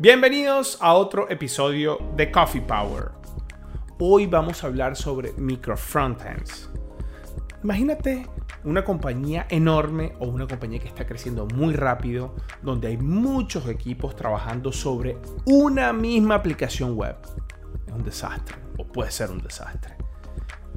Bienvenidos a otro episodio de Coffee Power. Hoy vamos a hablar sobre micro frontends. Imagínate una compañía enorme o una compañía que está creciendo muy rápido, donde hay muchos equipos trabajando sobre una misma aplicación web. Es un desastre, o puede ser un desastre.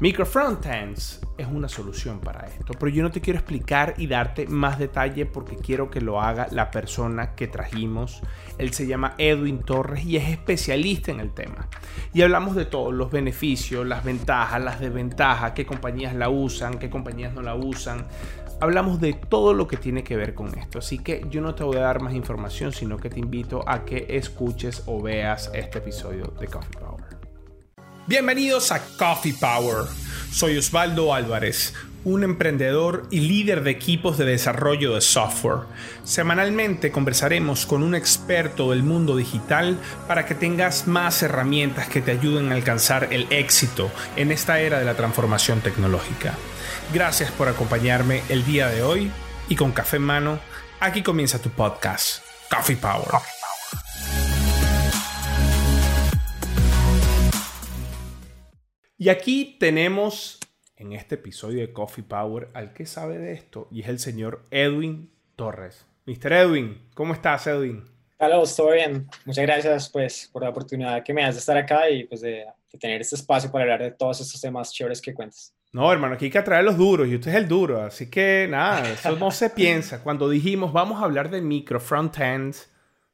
Micro Frontends es una solución para esto, pero yo no te quiero explicar y darte más detalle porque quiero que lo haga la persona que trajimos. Él se llama Edwin Torres y es especialista en el tema. Y hablamos de todos los beneficios, las ventajas, las desventajas, qué compañías la usan, qué compañías no la usan. Hablamos de todo lo que tiene que ver con esto, así que yo no te voy a dar más información, sino que te invito a que escuches o veas este episodio de Coffee Power. Bienvenidos a Coffee Power. Soy Osvaldo Álvarez, un emprendedor y líder de equipos de desarrollo de software. Semanalmente conversaremos con un experto del mundo digital para que tengas más herramientas que te ayuden a alcanzar el éxito en esta era de la transformación tecnológica. Gracias por acompañarme el día de hoy y con café en mano, aquí comienza tu podcast, Coffee Power. Y aquí tenemos en este episodio de Coffee Power al que sabe de esto y es el señor Edwin Torres. Mr. Edwin, ¿cómo estás, Edwin? Hola, estoy bien. Muchas gracias pues, por la oportunidad que me das de estar acá y pues, de, de tener este espacio para hablar de todos estos temas chéveres que cuentas. No, hermano, aquí hay que atraer los duros y usted es el duro, así que nada, eso no se piensa. Cuando dijimos vamos a hablar de micro frontends,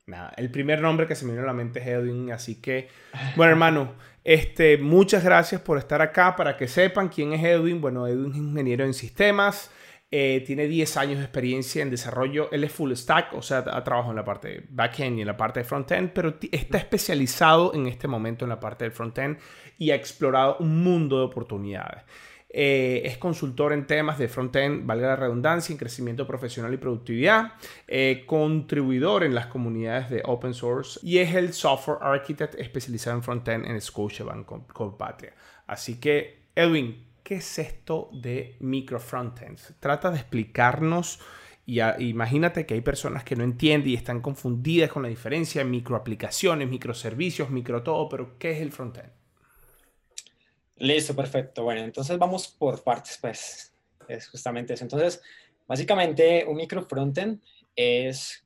nada, el primer nombre que se me vino a la mente es Edwin, así que, bueno, hermano, este, muchas gracias por estar acá. Para que sepan quién es Edwin, bueno, Edwin es ingeniero en sistemas, eh, tiene 10 años de experiencia en desarrollo. Él es full stack, o sea, ha trabajado en la parte de backend y en la parte frontend, pero está especializado en este momento en la parte del frontend y ha explorado un mundo de oportunidades. Eh, es consultor en temas de frontend, valga la redundancia, en crecimiento profesional y productividad, eh, contribuidor en las comunidades de open source y es el software architect especializado en frontend en Scotiabank Patria. Así que, Edwin, ¿qué es esto de micro frontends? Trata de explicarnos. Y imagínate que hay personas que no entienden y están confundidas con la diferencia en microaplicaciones, microservicios, micro todo, pero ¿qué es el frontend? Listo, perfecto. Bueno, entonces vamos por partes, pues es justamente eso. Entonces, básicamente un micro frontend es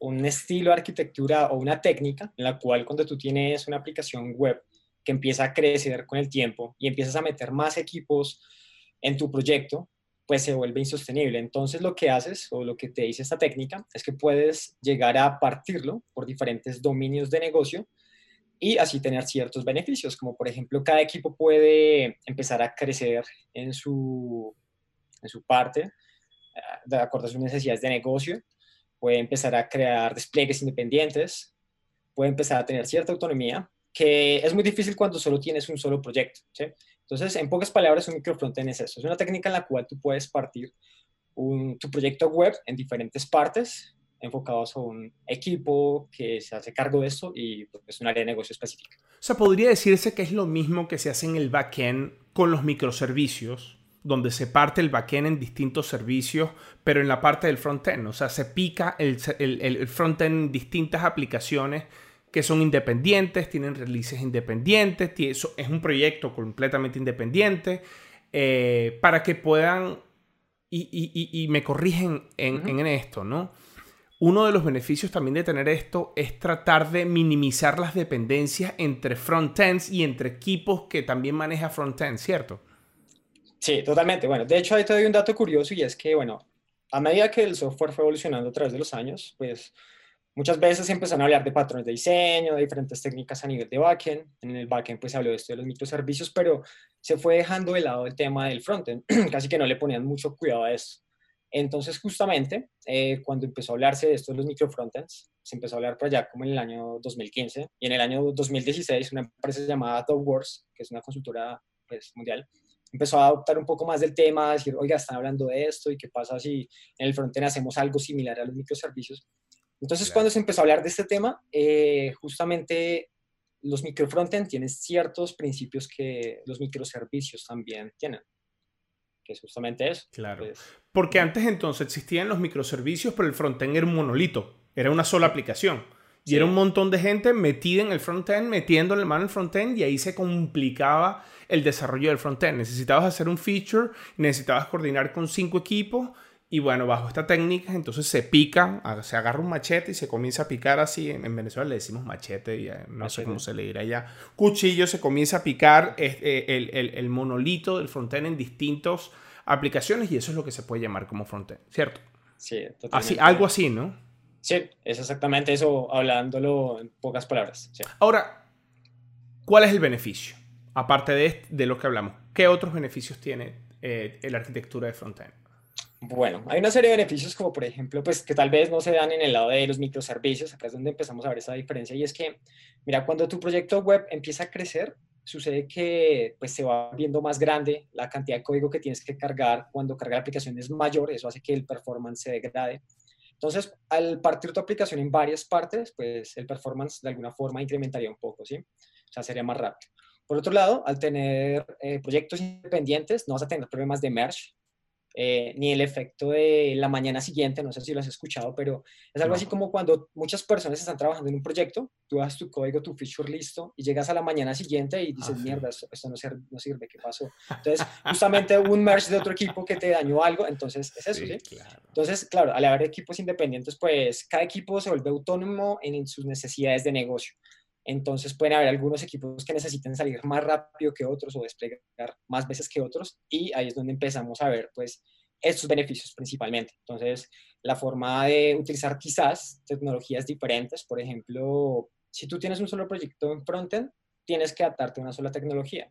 un estilo de arquitectura o una técnica en la cual cuando tú tienes una aplicación web que empieza a crecer con el tiempo y empiezas a meter más equipos en tu proyecto, pues se vuelve insostenible. Entonces lo que haces o lo que te dice esta técnica es que puedes llegar a partirlo por diferentes dominios de negocio y así tener ciertos beneficios, como por ejemplo cada equipo puede empezar a crecer en su, en su parte, ah, de acuerdo a sus necesidades de negocio, puede empezar a crear despliegues independientes, puede empezar a tener cierta autonomía, que es muy difícil cuando solo tienes un solo proyecto. Entonces, en pocas palabras, un microfrontend es eso. Es una técnica en la cual tú puedes partir tu proyecto web en diferentes partes enfocados a un equipo que se hace cargo de esto y pues, es un área de negocio específica. O sea, podría decirse que es lo mismo que se hace en el backend con los microservicios, donde se parte el backend en distintos servicios, pero en la parte del frontend. O sea, se pica el, el, el frontend en distintas aplicaciones que son independientes, tienen releases independientes, es un proyecto completamente independiente, eh, para que puedan, y, y, y me corrigen en, en esto, ¿no? Uno de los beneficios también de tener esto es tratar de minimizar las dependencias entre frontends y entre equipos que también maneja frontend, ¿cierto? Sí, totalmente. Bueno, de hecho ahí te doy un dato curioso y es que, bueno, a medida que el software fue evolucionando a través de los años, pues muchas veces empezaron a hablar de patrones de diseño, de diferentes técnicas a nivel de backend. En el backend pues se habló de esto de los microservicios, pero se fue dejando de lado el tema del frontend. Casi que no le ponían mucho cuidado a eso. Entonces, justamente, eh, cuando empezó a hablarse de esto de los microfrontends, se empezó a hablar por allá como en el año 2015 y en el año 2016 una empresa llamada Wars, que es una consultora pues, mundial, empezó a adoptar un poco más del tema, a decir, oiga, están hablando de esto y qué pasa si en el frontend hacemos algo similar a los microservicios. Entonces, cuando se empezó a hablar de este tema, eh, justamente los microfrontend tienen ciertos principios que los microservicios también tienen que es justamente eso. Claro. Pues, Porque antes entonces existían los microservicios, pero el frontend era un monolito, era una sola aplicación. Y era un montón de gente metida en el frontend, metiendo la mano en el frontend y ahí se complicaba el desarrollo del frontend. Necesitabas hacer un feature, necesitabas coordinar con cinco equipos y bueno, bajo esta técnica entonces se pica, se agarra un machete y se comienza a picar así. En, Venezuela le decimos machete, y, eh, no sé cómo se le dirá ya. Cuchillo, se comienza a picar eh, el, el, el monolito del frontend en distintas aplicaciones y eso es lo que se puede llamar como frontend, ¿cierto? Sí, totalmente. Así, algo así, ¿no? Sí, es exactamente eso, hablándolo en pocas palabras. Ahora, ¿cuál es el beneficio? Aparte de, de lo que hablamos, ¿qué otros beneficios tiene eh, la arquitectura de frontend? Bueno, hay una serie de beneficios como por ejemplo, pues que tal vez no se dan en el lado de los microservicios, acá es donde empezamos a ver esa diferencia y es que, mira, cuando tu proyecto web empieza a crecer, sucede que pues se va viendo más grande la cantidad de código que tienes que cargar, cuando carga la aplicación es mayor, eso hace que el performance se degrade. Entonces, al partir tu aplicación en varias partes, pues el performance de alguna forma incrementaría un poco, ¿sí? O sea, sería más rápido. Por otro lado, al tener eh, proyectos independientes, no vas a tener problemas de merge, eh, ni el efecto de la mañana siguiente, no sé si lo has escuchado, pero es algo así como cuando muchas personas están trabajando en un proyecto, tú das tu código, tu feature listo y llegas a la mañana siguiente y dices, ah, mierda, esto, no, sirve, no, sirve, ¿qué pasó? Entonces, justamente un merge de otro equipo que te dañó algo, entonces es eso, ¿sí? Entonces, claro, al haber equipos independientes, pues cada equipo se vuelve autónomo en sus necesidades de negocio. Entonces pueden haber algunos equipos que necesiten salir más rápido que otros o desplegar más veces que otros y ahí es donde empezamos a ver pues estos beneficios principalmente. Entonces la forma de utilizar quizás tecnologías diferentes, por ejemplo, si tú tienes un solo proyecto en frontend, tienes que adaptarte a una sola tecnología.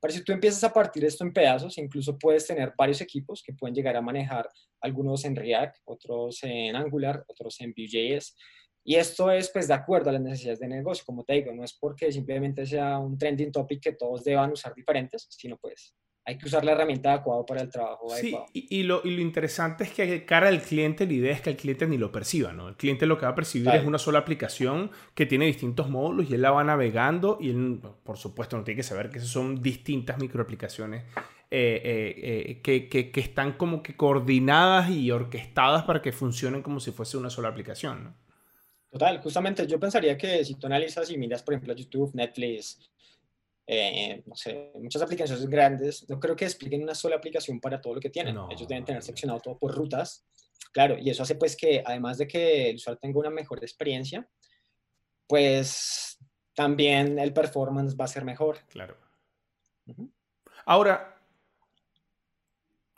Pero si tú empiezas a partir esto en pedazos, incluso puedes tener varios equipos que pueden llegar a manejar algunos en React, otros en Angular, otros en Vue.js. Y esto es pues de acuerdo a las necesidades de negocio, como te digo, no es porque simplemente sea un trending topic que todos deban usar diferentes, sino pues hay que usar la herramienta adecuada para el trabajo sí, Y, lo, y, lo, interesante es que cara al cliente, la idea es que el cliente ni lo perciba, ¿no? El cliente lo que va a percibir es una sola aplicación que tiene distintos módulos y él la va navegando y él, por supuesto, no tiene que saber que esas son distintas microaplicaciones eh, eh, eh, que, que, que, están como que coordinadas y orquestadas para que funcionen como si fuese una sola aplicación, ¿no? Total, justamente yo pensaría que si tú analizas y miras, por ejemplo, YouTube, Netflix, eh, no sé, muchas aplicaciones grandes, no creo que expliquen una sola aplicación para todo lo que tienen. Ellos deben tener seccionado todo por rutas. Claro, y eso hace pues que además de que el usuario tenga una mejor experiencia, pues también el performance va a ser mejor. Claro. Ahora,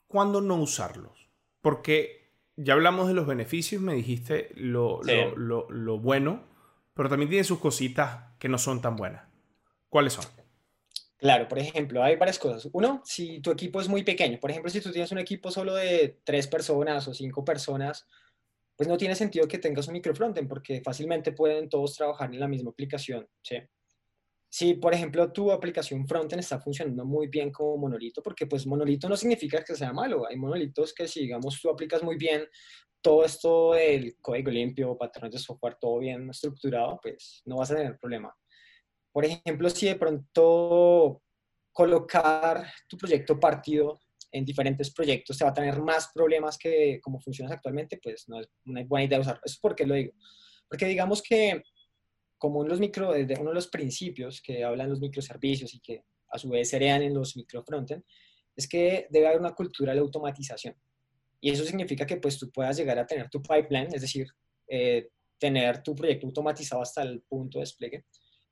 ¿cuándo no usarlos? Porque ya hablamos de los beneficios, me dijiste lo, lo, bueno, pero también tiene sus cositas que no son tan buenas. ¿Cuáles son? Claro, por ejemplo, hay varias cosas. Uno, si tu equipo es muy pequeño, por ejemplo, si tú tienes un equipo solo de tres personas o cinco personas, pues no tiene sentido que tengas un microfrontend porque fácilmente pueden todos trabajar en la misma aplicación. ¿sí? Si, por ejemplo, tu aplicación frontend está funcionando muy bien como monolito, porque pues monolito no significa que sea malo. Hay monolitos que si, digamos, tú aplicas muy bien todo esto del código limpio, patrones de software, todo bien estructurado, pues no vas a tener problema. Por ejemplo, si de pronto colocar tu proyecto partido en diferentes proyectos te va a tener más problemas que como funcionas actualmente, pues no es una buena idea usarlo. Eso es porque lo digo. Porque digamos que como los micro, uno de los principios que hablan los microservicios y que a su vez serían en los microfrontend, es que debe haber una cultura de automatización. Y eso significa que pues tú puedas llegar a tener tu pipeline, es decir, eh, tener tu proyecto automatizado hasta el punto de despliegue.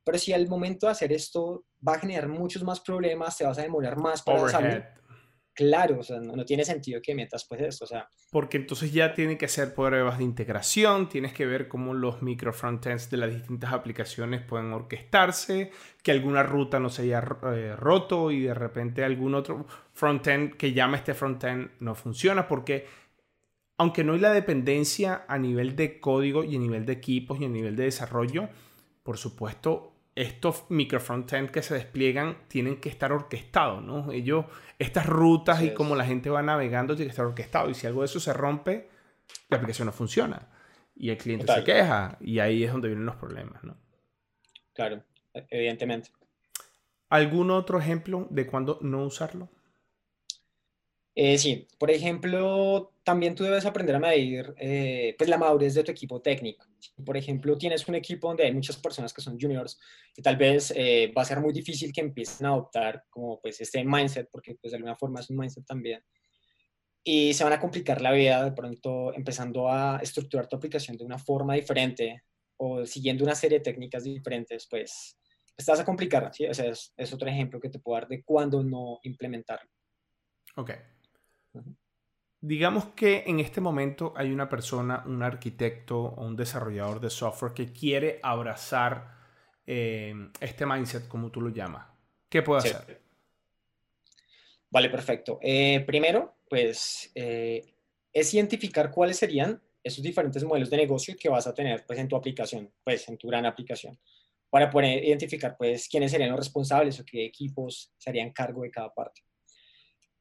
Pero si al momento de hacer esto va a generar muchos más problemas, te vas a demorar más para salir claro, o sea, no, tiene sentido que metas pues esto, o sea. Porque entonces ya tiene que hacer pruebas de integración, tienes que ver cómo los micro frontends de las distintas aplicaciones pueden orquestarse, que alguna ruta no se haya eh, roto y de repente algún otro frontend que llama este frontend no funciona porque aunque no hay la dependencia a nivel de código y a nivel de equipos y a nivel de desarrollo, por supuesto estos microfrontend que se despliegan tienen que estar orquestados, ¿no? Ellos, estas rutas y cómo la gente va navegando tiene que estar orquestado. Y si algo de eso se rompe, la aplicación no funciona. Y el cliente se queja. Y ahí es donde vienen los problemas, ¿no? Claro, evidentemente. ¿Algún otro ejemplo de cuándo no usarlo? Eh, sí, por ejemplo, también tú debes aprender a medir eh, pues la madurez de tu equipo técnico. Por ejemplo, tienes un equipo donde hay muchas personas que son juniors y tal vez eh, va a ser muy difícil que empiecen a adoptar como pues este mindset, porque pues de alguna forma es un mindset también. Y se van a complicar la vida de pronto empezando a estructurar tu aplicación de una forma diferente o siguiendo una serie de técnicas diferentes, pues estás a complicar. ¿sí? O sea, es, es otro ejemplo que te puedo dar de cuándo no implementarlo. Ok. Digamos que en este momento hay una persona, un arquitecto o un desarrollador de software que quiere abrazar eh, este mindset, como tú lo llamas. ¿Qué puede hacer? Vale, perfecto. Eh, primero, pues, eh, es identificar cuáles serían esos diferentes modelos de negocio que vas a tener pues, en tu aplicación, pues, en tu gran aplicación, para poder identificar, pues, quiénes serían los responsables o qué equipos se harían cargo de cada parte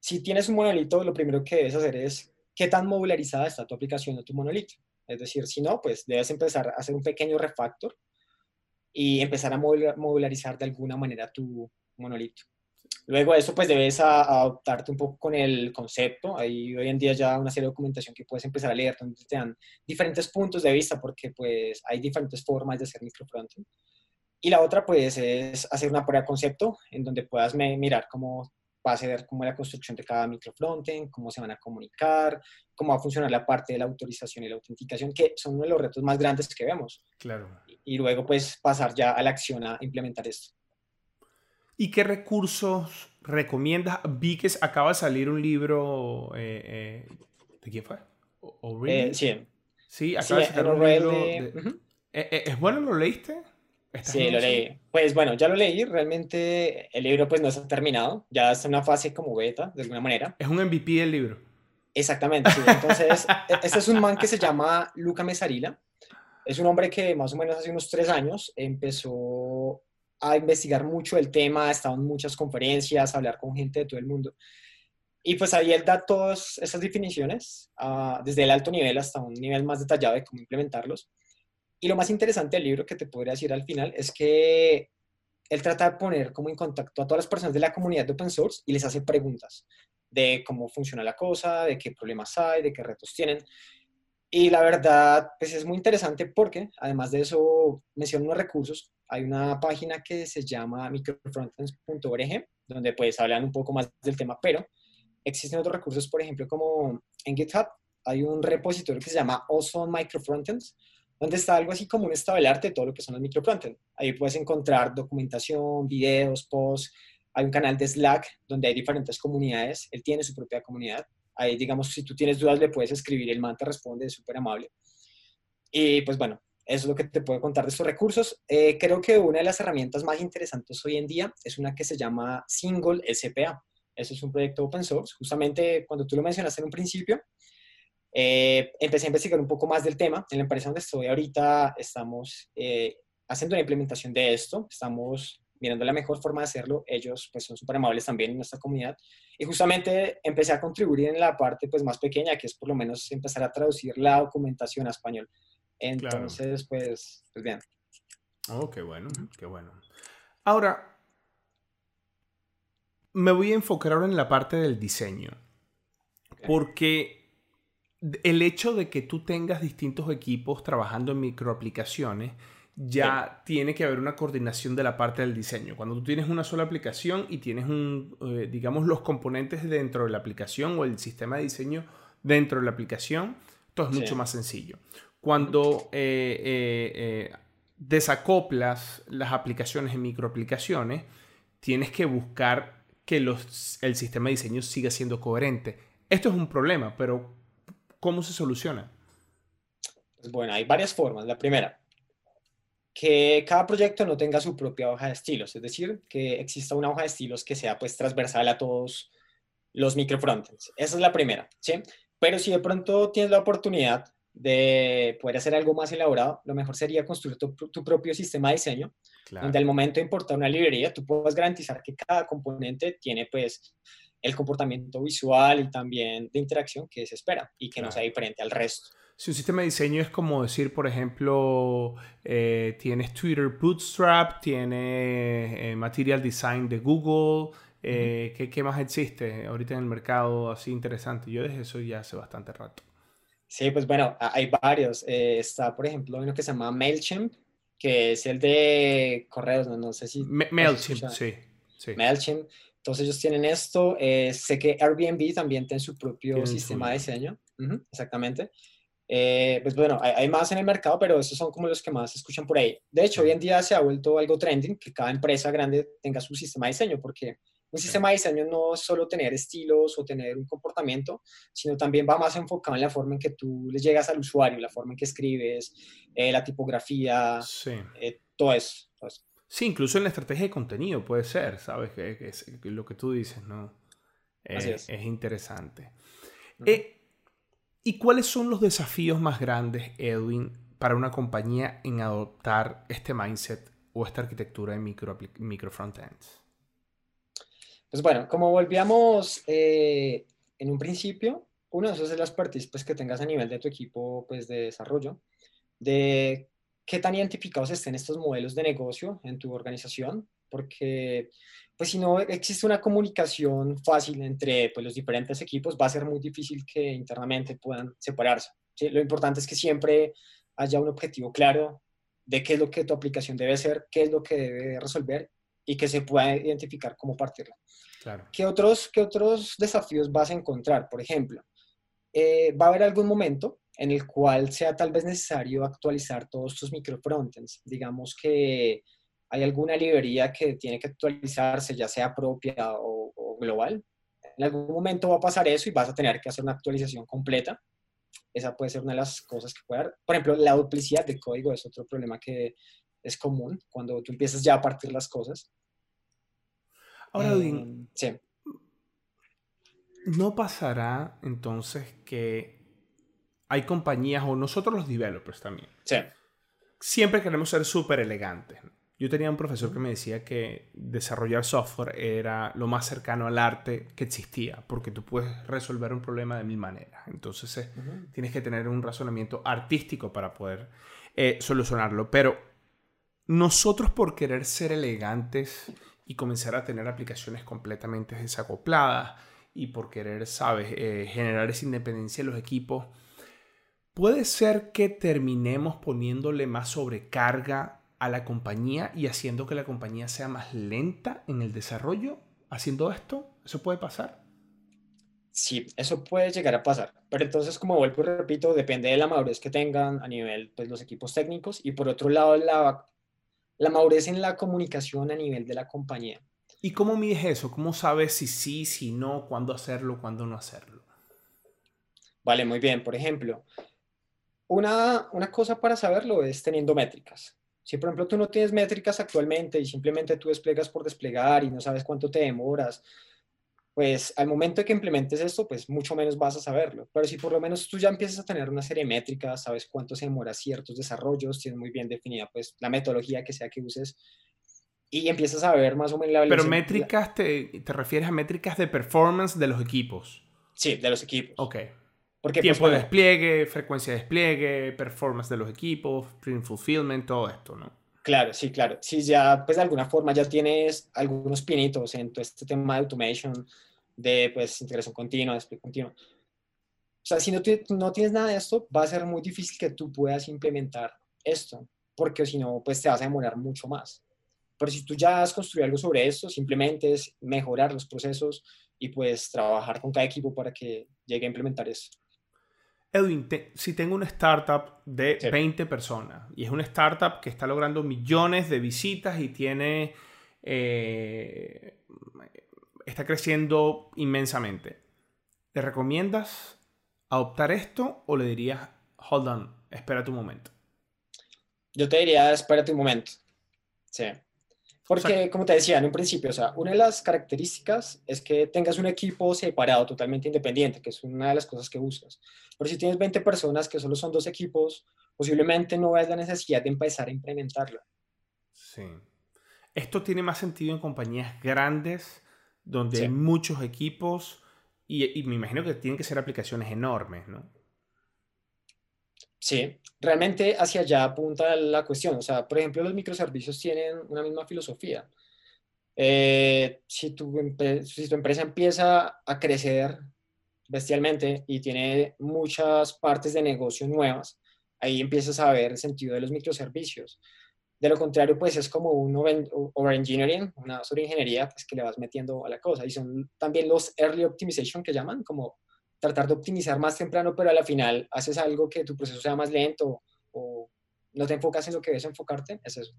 si tienes un monolito, lo primero que debes hacer es qué tan modularizada está tu aplicación o tu monolito. Es decir, si no, pues debes empezar a hacer un pequeño refactor y empezar a modularizar de alguna manera tu monolito. Luego de eso, pues debes adoptarte un poco con el concepto. Hay hoy en día ya una serie de documentación que puedes empezar a leer donde te dan diferentes puntos de vista porque pues hay diferentes formas de hacer microfrontend. Y la otra, pues, es hacer una prueba de concepto en donde puedas mirar cómo va a ser cómo es la construcción de cada microfrontend, cómo se van a comunicar, cómo va a funcionar la parte de la autorización y la autenticación, que son uno de los retos más grandes que vemos. Claro. Y, luego, pues, pasar ya a la acción a implementar esto. ¿Y qué recursos recomiendas? Vi que acaba de salir un libro. Eh, eh, ¿De quién fue? Eh, sí. Sí, acaba de salir un libro. ¿Es bueno? ¿Lo leíste? Sí, lo leí. Pues bueno, ya lo leí. Realmente el libro pues no está terminado. Ya está en una fase como beta, de alguna manera. Es un MVP del libro. Exactamente, sí. Entonces, este es un man que se llama Luca Mesarila. Es un hombre que más o menos hace unos tres años empezó a investigar mucho el tema, ha estado en muchas conferencias, a hablar con gente de todo el mundo. Y pues ahí él da todas esas definiciones, uh, desde el alto nivel hasta un nivel más detallado de cómo implementarlos. Y lo más interesante del libro que te podría decir al final es que él trata de poner como en contacto a todas las personas de la comunidad de open source y les hace preguntas de cómo funciona la cosa, de qué problemas hay, de qué retos tienen. Y la verdad, pues es muy interesante porque además de eso menciona unos recursos. Hay una página que se llama microfrontends.org, donde pues hablan un poco más del tema, pero existen otros recursos, por ejemplo, como en GitHub hay un repositorio que se llama Awesome Microfrontends, donde está algo así como un estado del arte de todo lo que son los microfrontend. Ahí puedes encontrar documentación, videos, posts. Hay un canal de Slack donde hay diferentes comunidades. Él tiene su propia comunidad. Ahí, digamos, si tú tienes dudas, le puedes escribir. El man te responde, es súper amable. Y pues bueno, eso es lo que te puedo contar de estos recursos. Eh, creo que una de las herramientas más interesantes hoy en día es una que se llama Single SPA. Eso es un proyecto open source. Justamente cuando tú lo mencionaste en un principio, eh, empecé a investigar un poco más del tema. En la empresa donde estoy ahorita estamos eh, haciendo la implementación de esto, estamos mirando la mejor forma de hacerlo. Ellos pues son súper amables también en nuestra comunidad. Y justamente empecé a contribuir en la parte pues más pequeña, que es por lo menos empezar a traducir la documentación a español. Entonces, pues, pues bien. Oh, qué bueno, qué bueno. Ahora, me voy a enfocar ahora en la parte del diseño. Porque el hecho de que tú tengas distintos equipos trabajando en microaplicaciones, ya tiene que haber una coordinación de la parte del diseño. Cuando tú tienes una sola aplicación y tienes un, eh, digamos, los componentes dentro de la aplicación o el sistema de diseño dentro de la aplicación, todo es mucho más sencillo. Cuando eh, eh, desacoplas las aplicaciones en microaplicaciones, tienes que buscar que los, el sistema de diseño siga siendo coherente. Esto es un problema, pero ¿Cómo se soluciona? Pues bueno, hay varias formas. La primera, que cada proyecto no tenga su propia hoja de estilos, es decir, que exista una hoja de estilos que sea pues transversal a todos los microfrontends. Esa es la primera, ¿sí? Pero si de pronto tienes la oportunidad de poder hacer algo más elaborado, lo mejor sería construir tu, propio sistema de diseño, donde al momento de importar una librería, tú puedas garantizar que cada componente tiene pues el comportamiento visual y también de interacción que se espera y que no sea diferente al resto. Si un sistema de diseño es como decir, por ejemplo, eh, tienes Twitter Bootstrap, tienes eh, Material Design de Google, Eh, ¿qué, ¿qué, más existe ahorita en el mercado así interesante? Yo desde eso ya hace bastante rato. Sí, pues bueno, hay varios. Eh, está, por ejemplo, uno que se llama MailChimp, que es el de correos, no, no sé si... MailChimp, sí, sí. MailChimp. Entonces ellos tienen esto. Eh, sé que Airbnb también tiene su propio sistema de diseño. exactamente. Eh, pues bueno, hay, más en el mercado, pero esos son como los que más se escuchan por ahí. De hecho, hoy en día se ha vuelto algo trending que cada empresa grande tenga su sistema de diseño, porque un sistema de diseño no es solo tener estilos o tener un comportamiento, sino también va más enfocado en la forma en que tú le llegas al usuario, la forma en que escribes, eh, la tipografía, eh, todo, eso, Sí, incluso en la estrategia de contenido puede ser, ¿sabes? Que, es lo que tú dices, ¿no? es. es. interesante. ¿Y cuáles son los desafíos más grandes, Edwin, para una compañía en adoptar este mindset o esta arquitectura de micro, micro frontends? Pues bueno, como volvíamos eh, en un principio, uno de esos es las pues, que tengas a nivel de tu equipo pues, de desarrollo, de qué tan identificados estén estos modelos de negocio en tu organización, porque pues si no existe una comunicación fácil entre pues, los diferentes equipos, va a ser muy difícil que internamente puedan separarse. Lo importante es que siempre haya un objetivo claro de qué es lo que tu aplicación debe ser, qué es lo que debe resolver y que se pueda identificar cómo partirla. Claro. ¿Qué, otros, ¿Qué otros desafíos vas a encontrar? Por ejemplo, eh, va a haber algún momento en el cual sea tal vez necesario actualizar todos tus micro frontends. Digamos que hay alguna librería que tiene que actualizarse, ya sea propia o, global. En algún momento va a pasar eso y vas a tener que hacer una actualización completa. Esa puede ser una de las cosas que puede haber. Por ejemplo, la duplicidad de código es otro problema que es común cuando tú empiezas ya a partir las cosas. Ahora, Edwin, sí. ¿no pasará entonces que hay compañías o nosotros los developers también? Sí. Siempre queremos ser súper elegantes. Yo tenía un profesor que me decía que desarrollar software era lo más cercano al arte que existía, porque tú puedes resolver un problema de mil maneras. Entonces eh, tienes que tener un razonamiento artístico para poder eh, solucionarlo. Pero nosotros por querer ser elegantes y comenzar a tener aplicaciones completamente desacopladas y por querer, sabes, eh, generar esa independencia en los equipos, puede ser que terminemos poniéndole más sobrecarga a la compañía y haciendo que la compañía sea más lenta en el desarrollo haciendo esto? ¿Eso puede pasar? Sí, eso puede llegar a pasar. Pero entonces, como vuelvo y repito, depende de la madurez que tengan a nivel, pues, los equipos técnicos y por otro lado, la, la madurez en la comunicación a nivel de la compañía. ¿Y cómo mides eso? ¿Cómo sabes si sí, si no, cuándo hacerlo, cuándo no hacerlo? Vale, muy bien. Por ejemplo, una, una cosa para saberlo es teniendo métricas. Si, por ejemplo, tú no tienes métricas actualmente y simplemente tú desplegas por desplegar y no sabes cuánto te demoras, pues al momento de que implementes esto, pues mucho menos vas a saberlo. Pero si por lo menos tú ya empiezas a tener una serie de métricas, sabes cuánto se demora ciertos desarrollos, tienes muy bien definida pues la metodología que sea que uses y empiezas a ver más o menos la Pero métricas, te, te refieres a métricas de performance de los equipos. Sí, de los equipos. Ok. Porque, Tiempo pues, de despliegue, frecuencia de despliegue, performance de los equipos, print fulfillment, todo esto, ¿no? Claro, sí, claro. Si ya, pues de alguna forma ya tienes algunos pinitos en todo este tema de automation, de pues integración continua, despliegue continuo. O sea, si no, no tienes nada de esto, va a ser muy difícil que tú puedas implementar esto, porque si no, pues te vas a demorar mucho más. Pero si tú ya has construido algo sobre esto, simplemente es mejorar los procesos y pues trabajar con cada equipo para que llegue a implementar eso. Edwin, si tengo una startup de 20 personas y es una startup que está logrando millones de visitas y tiene. Eh, está creciendo inmensamente, ¿le recomiendas adoptar esto o le dirías, hold on, espera tu momento? Yo te diría, espera tu momento. Sí. Porque, como te decía en un principio, o sea, una de las características es que tengas un equipo separado, totalmente independiente, que es una de las cosas que buscas. Pero si tienes 20 personas que solo son dos equipos, posiblemente no veas la necesidad de empezar a implementarlo. Sí. Esto tiene más sentido en compañías grandes, donde hay muchos equipos y, y me imagino que tienen que ser aplicaciones enormes, ¿no? Sí, realmente hacia allá apunta la cuestión. O sea, por ejemplo, los microservicios tienen una misma filosofía. Eh, si, tu si tu empresa empieza a crecer bestialmente y tiene muchas partes de negocio nuevas, ahí empiezas a ver el sentido de los microservicios. De lo contrario, pues es como un overengineering, una sobreingeniería pues, que le vas metiendo a la cosa. Y son también los early optimization que llaman, como tratar de optimizar más temprano, pero a la final haces algo que tu proceso sea más lento o no te enfocas en lo que debes enfocarte, es eso.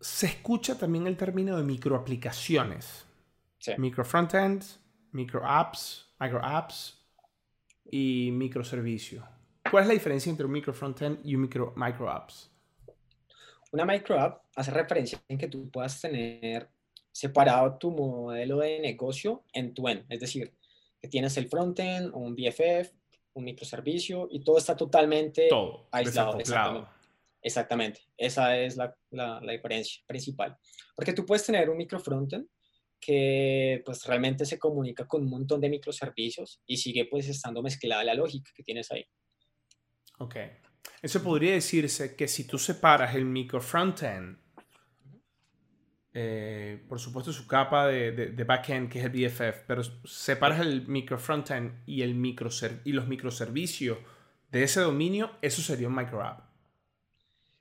Se escucha también el término de microaplicaciones. Sí. Micro frontends, micro apps, micro apps y microservicio. ¿Cuál es la diferencia entre un micro frontend y un micro, micro apps? Una micro app hace referencia en que tú puedas tener separado tu modelo de negocio en tu end, es decir, que tienes el frontend un BFF, un microservicio y todo está totalmente aislado. Exactamente. exactamente. Esa es la, la, la, diferencia principal. Porque tú puedes tener un micro frontend que pues realmente se comunica con un montón de microservicios y sigue pues estando mezclada la lógica que tienes ahí. Ok. Eso podría decirse que si tú separas el micro frontend, eh, por supuesto su capa de, de, backend que es el BFF, pero separas el micro frontend y, el micro y los microservicios de ese dominio, eso sería un micro app.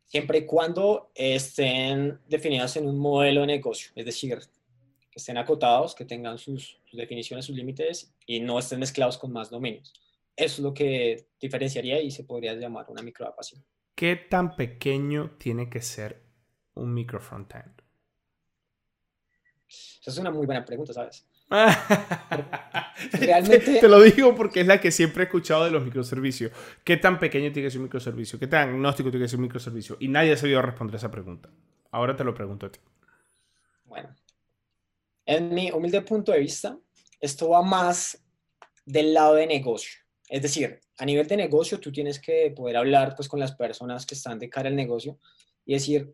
Siempre y cuando estén definidas en un modelo de negocio, es decir, que estén acotados, que tengan sus, sus definiciones, sus límites y no estén mezclados con más dominios. Eso es lo que diferenciaría y se podría llamar una micro así. ¿Qué tan pequeño tiene que ser un micro frontend? Esa es una muy buena pregunta, ¿sabes? Realmente... Te, lo digo porque es la que siempre he escuchado de los microservicios. ¿Qué tan pequeño tiene que ser un microservicio? ¿Qué tan agnóstico tiene que ser un microservicio? Y nadie ha sabido responder esa pregunta. Ahora te lo pregunto a ti. Bueno, en mi humilde punto de vista, esto va más del lado de negocio. Es decir, a nivel de negocio, tú tienes que poder hablar pues, con las personas que están de cara al negocio y decir,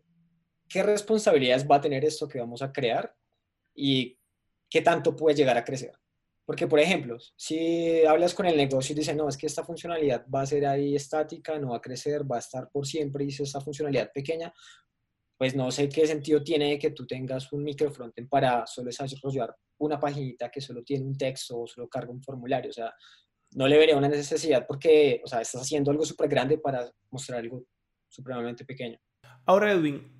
¿qué responsabilidades va a tener esto que vamos a crear y qué tanto puede llegar a crecer? Porque, por ejemplo, si hablas con el negocio y dicen, no, es que esta funcionalidad va a ser ahí estática, no va a crecer, va a estar por siempre, y si esta funcionalidad pequeña, pues no sé qué sentido tiene que tú tengas un micro frontend para solo desarrollar una paginita que solo tiene un texto o solo carga un formulario. O sea, no le vería una necesidad porque, o sea, estás haciendo algo súper grande para mostrar algo supremamente pequeño. Ahora, Edwin,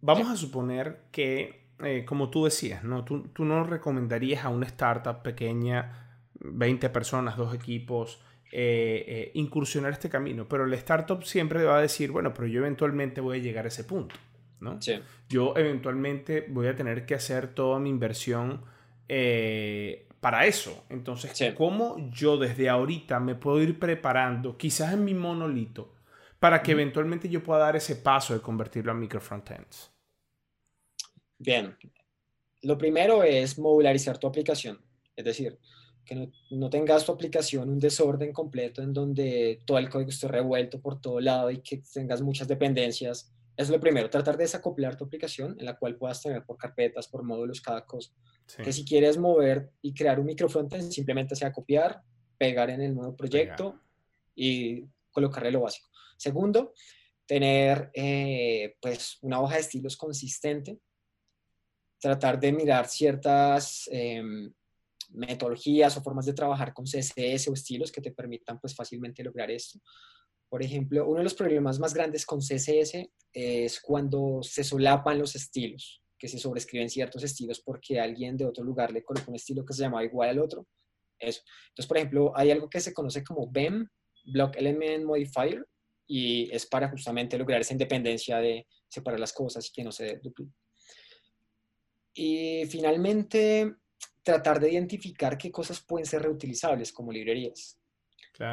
vamos a suponer que, eh, como tú decías, ¿no? Tú, tú, no recomendarías a una startup pequeña, 20 personas, dos equipos, eh, eh, incursionar este camino, pero la startup siempre va a decir, bueno, pero yo eventualmente voy a llegar a ese punto, ¿no? Sí. Yo eventualmente voy a tener que hacer toda mi inversión para eso. Entonces, ¿cómo yo desde ahorita me puedo ir preparando, quizás en mi monolito, para que eventualmente yo pueda dar ese paso de convertirlo a micro frontends? Bien, lo primero es modularizar tu aplicación, es decir, que no, no, tengas tu aplicación un desorden completo en donde todo el código esté revuelto por todo lado y que tengas muchas dependencias. Es lo primero, tratar de desacoplar tu aplicación en la cual puedas tener por carpetas, por módulos cada cosa. Que si quieres mover y crear un micro frontend, simplemente sea copiar, pegar en el nuevo proyecto y colocarle lo básico. Segundo, tener eh, pues una hoja de estilos consistente, tratar de mirar ciertas em, metodologías o formas de trabajar con CSS o estilos que te permitan pues fácilmente lograr esto. Por ejemplo, uno de los problemas más grandes con CSS es cuando se solapan los estilos que se sobrescriben ciertos estilos porque alguien de otro lugar le colocó un estilo que se llamaba igual al otro. Eso. Entonces, por ejemplo, hay algo que se conoce como BEM, Block Element Modifier, y es para justamente lograr esa independencia de separar las cosas y que no se dupliquen. Y finalmente, tratar de identificar qué cosas pueden ser reutilizables como librerías.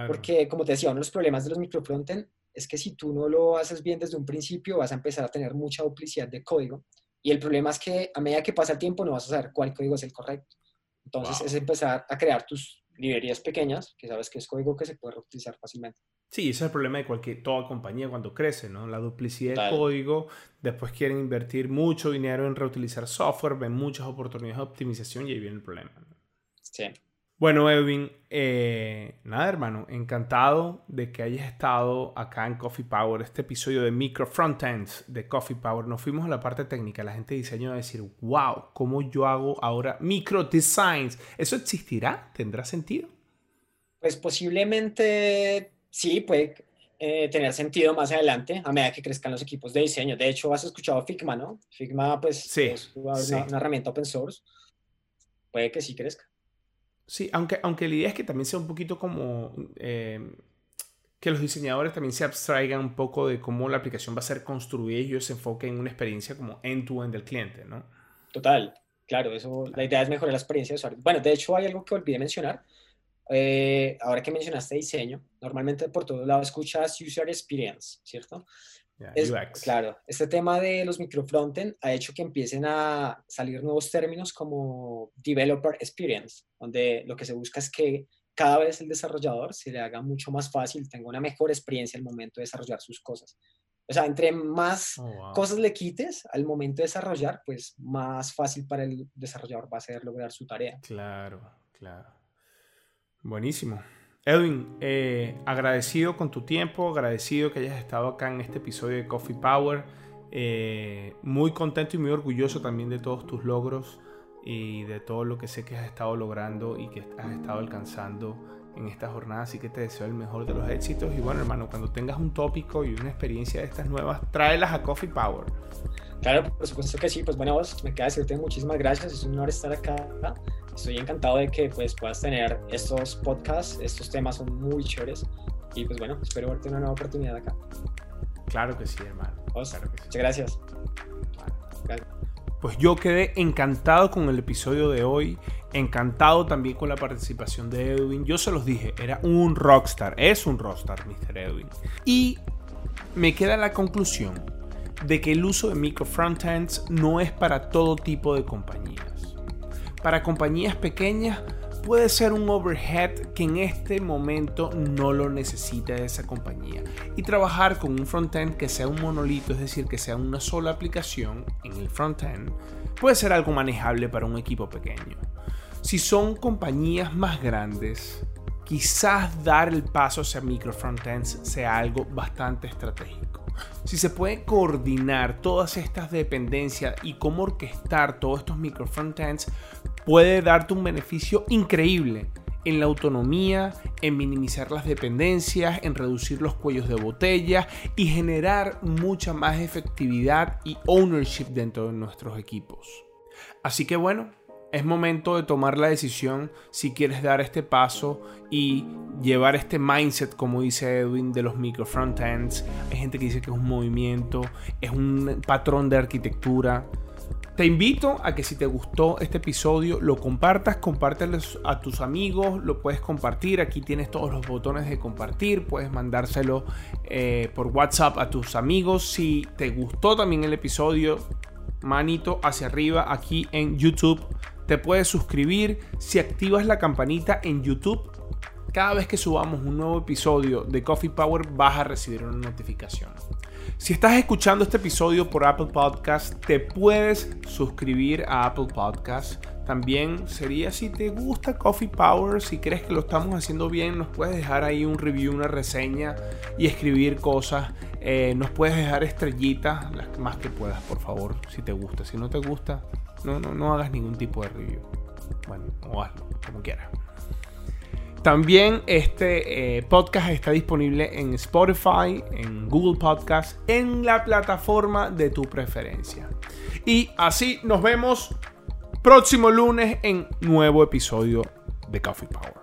Porque, como te decía, uno de los problemas de los microfrontend es que si tú no lo haces bien desde un principio, vas a empezar a tener mucha duplicidad de código y el problema es que a medida que pasa el tiempo no vas a saber cuál código es el correcto. Entonces es empezar a crear tus librerías pequeñas, que sabes que es código que se puede reutilizar fácilmente. Sí, ese es el problema de cualquier, toda compañía cuando crece, ¿no? La duplicidad de código, después quieren invertir mucho dinero en reutilizar software, ven muchas oportunidades de optimización y ahí viene el problema. Sí. Bueno, Edwin, eh, nada, hermano, encantado de que hayas estado acá en Coffee Power, este episodio de Micro Frontends de Coffee Power. Nos fuimos a la parte técnica, la gente de diseño va a decir, wow, ¿cómo yo hago ahora micro designs? ¿Eso existirá? ¿Tendrá sentido? Pues posiblemente sí, puede eh, tener sentido más adelante a medida que crezcan los equipos de diseño. De hecho, has escuchado Figma, ¿no? Figma, pues, es una, una herramienta open source. Puede que sí crezca. Sí, aunque, aunque la idea es que también sea un poquito como eh, que los diseñadores también se abstraigan un poco de cómo la aplicación va a ser construida y ellos se enfoquen en una experiencia como end-to-end del cliente, ¿no? Total, claro, eso, la idea es mejorar la experiencia de usuario. Bueno, de hecho hay algo que olvidé mencionar. Eh, ahora que mencionaste diseño, normalmente por todos lados escuchas user experience, ¿cierto? Claro, este tema de los microfrontend ha hecho que empiecen a salir nuevos términos como developer experience, donde lo que se busca es que cada vez el desarrollador se le haga mucho más fácil, tenga una mejor experiencia al momento de desarrollar sus cosas. O sea, entre más oh, cosas le quites al momento de desarrollar, pues más fácil para el desarrollador va a ser lograr su tarea. Claro, claro. Buenísimo. Edwin, eh, agradecido con tu tiempo, agradecido que hayas estado acá en este episodio de Coffee Power. Eh, muy contento y muy orgulloso también de todos tus logros y de todo lo que sé que has estado logrando y que has estado alcanzando en esta jornada. Así que te deseo el mejor de los éxitos. Y bueno, hermano, cuando tengas un tópico y una experiencia de estas nuevas, tráelas a Coffee Power. Claro, por supuesto que sí. Pues bueno, vos me queda decirte muchísimas gracias. Es un honor estar acá estoy encantado de que pues, puedas tener estos podcasts, estos temas son muy chéveres y pues bueno, espero verte una nueva oportunidad acá. Claro que sí, hermano. Muchas gracias. Pues yo quedé encantado con el episodio de hoy, encantado también con la participación de Edwin. Yo se los dije, era un rockstar, es un rockstar, Mr. Edwin. Y me queda la conclusión de que el uso de micro frontends no es para todo tipo de compañías para compañías pequeñas puede ser un overhead que en este momento no lo necesita esa compañía. Y trabajar con un frontend que sea un monolito, es decir, que sea una sola aplicación en el frontend, puede ser algo manejable para un equipo pequeño. Si son compañías más grandes, quizás dar el paso hacia micro frontends sea algo bastante estratégico. Si se puede coordinar todas estas dependencias y cómo orquestar todos estos micro frontends, puede darte un beneficio increíble en la autonomía, en minimizar las dependencias, en reducir los cuellos de botella y generar mucha más efectividad y ownership dentro de nuestros equipos. Así que bueno, es momento de tomar la decisión si quieres dar este paso y llevar este mindset, como dice Edwin, de los micro frontends. Hay gente que dice que es un movimiento, es un patrón de arquitectura. Te invito a que si te gustó este episodio lo compartas, compártelo a tus amigos, lo puedes compartir, aquí tienes todos los botones de compartir, puedes mandárselo eh, por WhatsApp a tus amigos. Si te gustó también el episodio, manito hacia arriba aquí en YouTube te puedes suscribir si activas la campanita en YouTube. Cada vez que subamos un nuevo episodio de Coffee Power vas a recibir una notificación. Si estás escuchando este episodio por Apple Podcast, te puedes suscribir a Apple Podcast. También sería si te gusta Coffee Power, si crees que lo estamos haciendo bien, nos puedes dejar ahí un review, una reseña y escribir cosas. Eh, nos puedes dejar estrellitas, las más que puedas, por favor, si te gusta. Si no te gusta, no, no, no hagas ningún tipo de review. Bueno, o hazlo, como quieras. También este eh, podcast está disponible en Spotify, en Google Podcast, en la plataforma de tu preferencia. Y así nos vemos próximo lunes en nuevo episodio de Coffee Power.